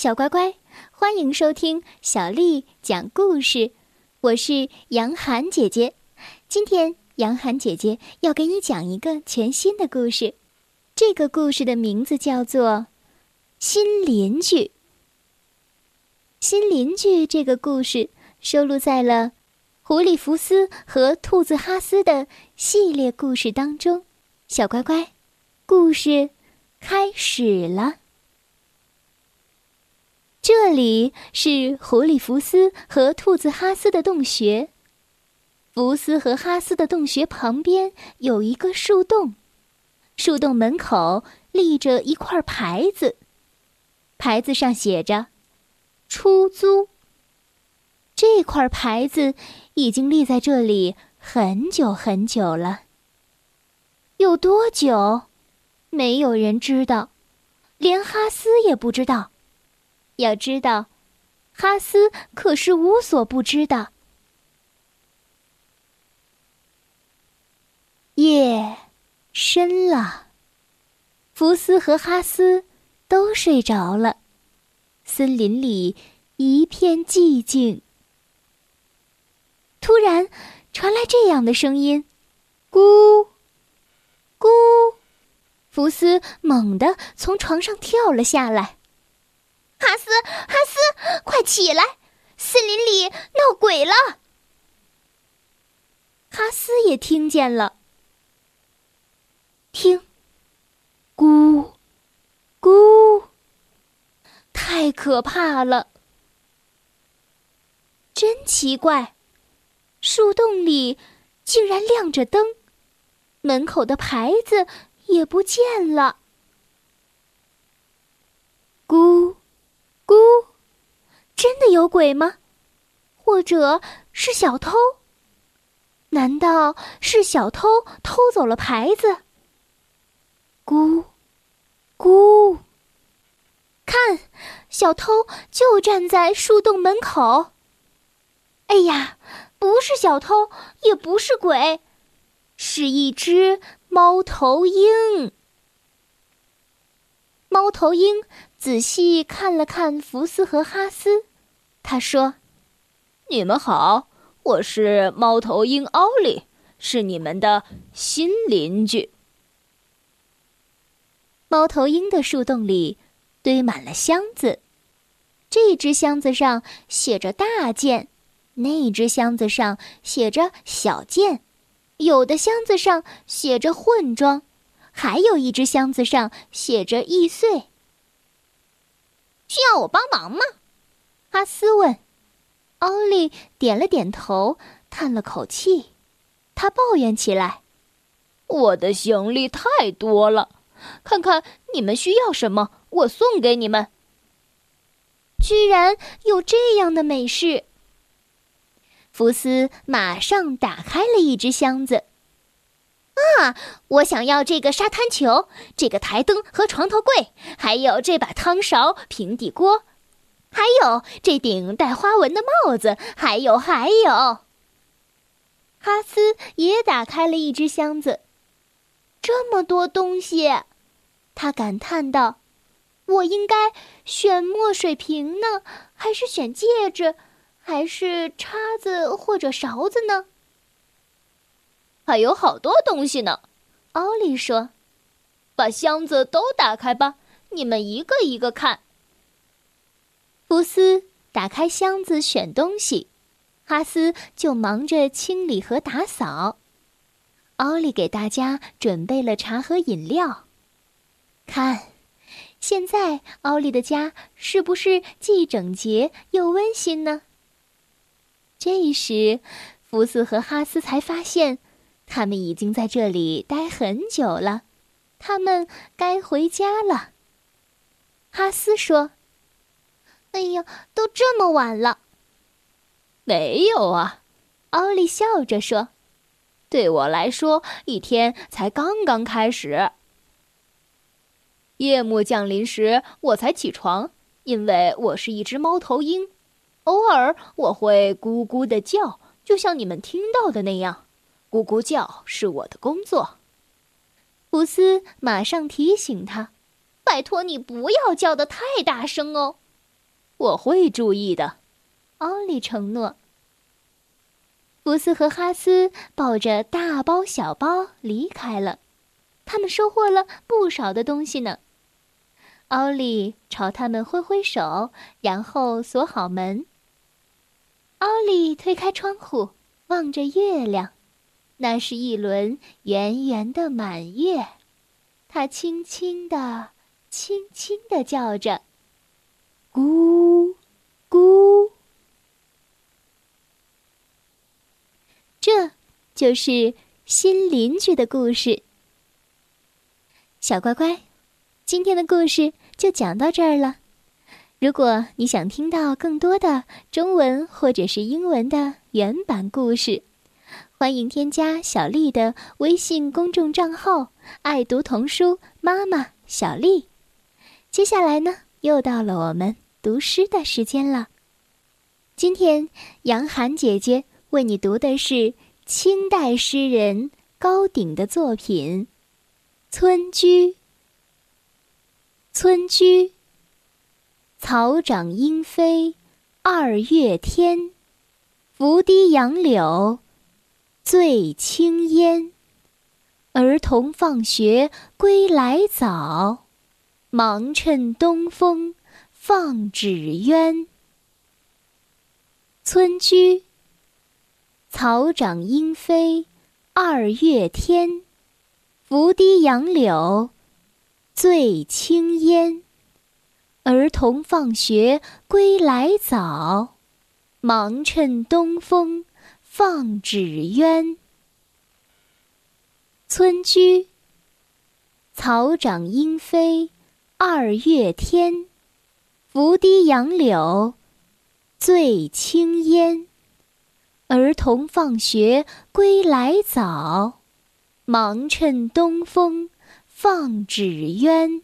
小乖乖，欢迎收听小丽讲故事。我是杨涵姐姐，今天杨涵姐姐要给你讲一个全新的故事。这个故事的名字叫做《新邻居》。新邻居这个故事收录在了《狐狸福斯和兔子哈斯》的系列故事当中。小乖乖，故事开始了。这里是狐狸福斯和兔子哈斯的洞穴。福斯和哈斯的洞穴旁边有一个树洞，树洞门口立着一块牌子，牌子上写着“出租”。这块牌子已经立在这里很久很久了。有多久？没有人知道，连哈斯也不知道。要知道，哈斯可是无所不知的。夜深了，福斯和哈斯都睡着了，森林里一片寂静。突然，传来这样的声音：“咕，咕！”福斯猛地从床上跳了下来。哈斯，哈斯，快起来！森林里闹鬼了。哈斯也听见了。听，咕，咕，太可怕了！真奇怪，树洞里竟然亮着灯，门口的牌子也不见了。咕。咕，真的有鬼吗？或者是小偷？难道是小偷偷走了牌子？咕，咕，看，小偷就站在树洞门口。哎呀，不是小偷，也不是鬼，是一只猫头鹰。猫头鹰。仔细看了看福斯和哈斯，他说：“你们好，我是猫头鹰奥利，是你们的新邻居。”猫头鹰的树洞里堆满了箱子，这只箱子上写着“大件”，那只箱子上写着“小件”，有的箱子上写着“混装”，还有一只箱子上写着“易碎”。需要我帮忙吗？哈斯问。奥利点了点头，叹了口气。他抱怨起来：“我的行李太多了，看看你们需要什么，我送给你们。”居然有这样的美事！福斯马上打开了一只箱子。啊！我想要这个沙滩球，这个台灯和床头柜，还有这把汤勺、平底锅，还有这顶带花纹的帽子，还有还有。哈斯也打开了一只箱子，这么多东西，他感叹道：“我应该选墨水瓶呢，还是选戒指，还是叉子或者勺子呢？”还有好多东西呢，奥利说：“把箱子都打开吧，你们一个一个看。”福斯打开箱子选东西，哈斯就忙着清理和打扫。奥利给大家准备了茶和饮料。看，现在奥利的家是不是既整洁又温馨呢？这时，福斯和哈斯才发现。他们已经在这里待很久了，他们该回家了。哈斯说：“哎呀，都这么晚了。”没有啊，奥利笑着说：“对我来说，一天才刚刚开始。夜幕降临时，我才起床，因为我是一只猫头鹰，偶尔我会咕咕的叫，就像你们听到的那样。”咕咕叫是我的工作。福斯马上提醒他：“拜托你不要叫的太大声哦。”我会注意的。”奥利承诺。福斯和哈斯抱着大包小包离开了，他们收获了不少的东西呢。奥利朝他们挥挥手，然后锁好门。奥利推开窗户，望着月亮，那是一轮圆圆的满月。他轻轻地、轻轻地叫着：“咕，咕。”这就是新邻居的故事。小乖乖，今天的故事就讲到这儿了。如果你想听到更多的中文或者是英文的原版故事，欢迎添加小丽的微信公众账号“爱读童书妈妈小丽”。接下来呢，又到了我们读诗的时间了。今天杨涵姐姐为你读的是清代诗人高鼎的作品《村居》。村居。草长莺飞二月天，拂堤杨柳醉青烟。儿童放学归来早，忙趁东风放纸鸢。村居。草长莺飞二月天，拂堤杨柳醉青烟。儿童放学归来早，忙趁东风放纸鸢。村居。草长莺飞二月天，拂堤杨柳醉青烟。儿童放学归来早，忙趁东风放纸鸢。